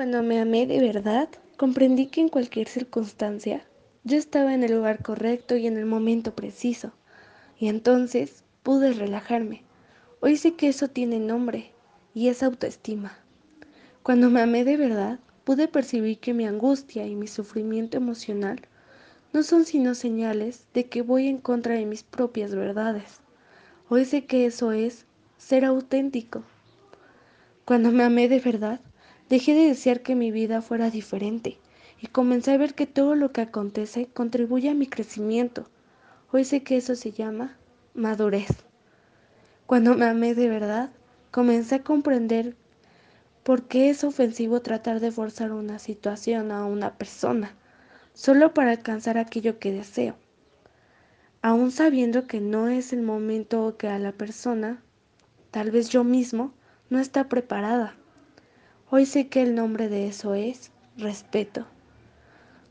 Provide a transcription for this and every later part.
Cuando me amé de verdad, comprendí que en cualquier circunstancia yo estaba en el lugar correcto y en el momento preciso. Y entonces pude relajarme. Hoy sé que eso tiene nombre y es autoestima. Cuando me amé de verdad, pude percibir que mi angustia y mi sufrimiento emocional no son sino señales de que voy en contra de mis propias verdades. Hoy sé que eso es ser auténtico. Cuando me amé de verdad, Dejé de desear que mi vida fuera diferente y comencé a ver que todo lo que acontece contribuye a mi crecimiento. Hoy sé que eso se llama madurez. Cuando me amé de verdad, comencé a comprender por qué es ofensivo tratar de forzar una situación a una persona solo para alcanzar aquello que deseo, aún sabiendo que no es el momento o que a la persona, tal vez yo mismo, no está preparada. Hoy sé que el nombre de eso es respeto.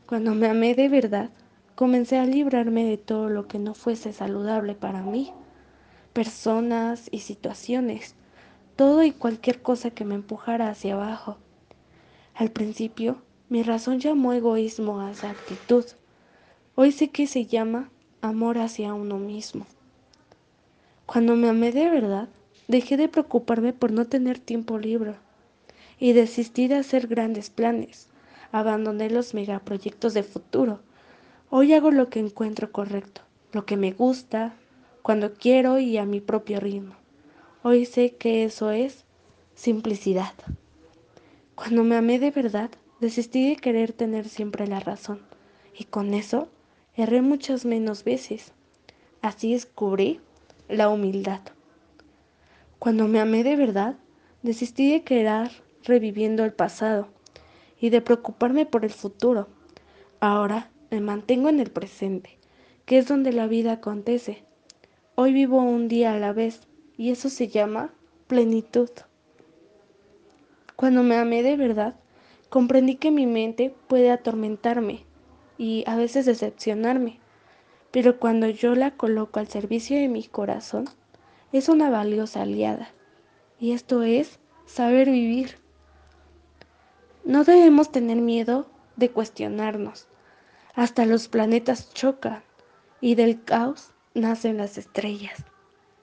Cuando me amé de verdad, comencé a librarme de todo lo que no fuese saludable para mí, personas y situaciones, todo y cualquier cosa que me empujara hacia abajo. Al principio, mi razón llamó egoísmo a esa actitud. Hoy sé que se llama amor hacia uno mismo. Cuando me amé de verdad, dejé de preocuparme por no tener tiempo libre y desistí de hacer grandes planes. Abandoné los megaproyectos de futuro. Hoy hago lo que encuentro correcto, lo que me gusta, cuando quiero y a mi propio ritmo. Hoy sé que eso es simplicidad. Cuando me amé de verdad, desistí de querer tener siempre la razón. Y con eso, erré muchas menos veces. Así descubrí la humildad. Cuando me amé de verdad, desistí de querer reviviendo el pasado y de preocuparme por el futuro. Ahora me mantengo en el presente, que es donde la vida acontece. Hoy vivo un día a la vez y eso se llama plenitud. Cuando me amé de verdad, comprendí que mi mente puede atormentarme y a veces decepcionarme, pero cuando yo la coloco al servicio de mi corazón, es una valiosa aliada. Y esto es saber vivir. No debemos tener miedo de cuestionarnos. Hasta los planetas chocan y del caos nacen las estrellas.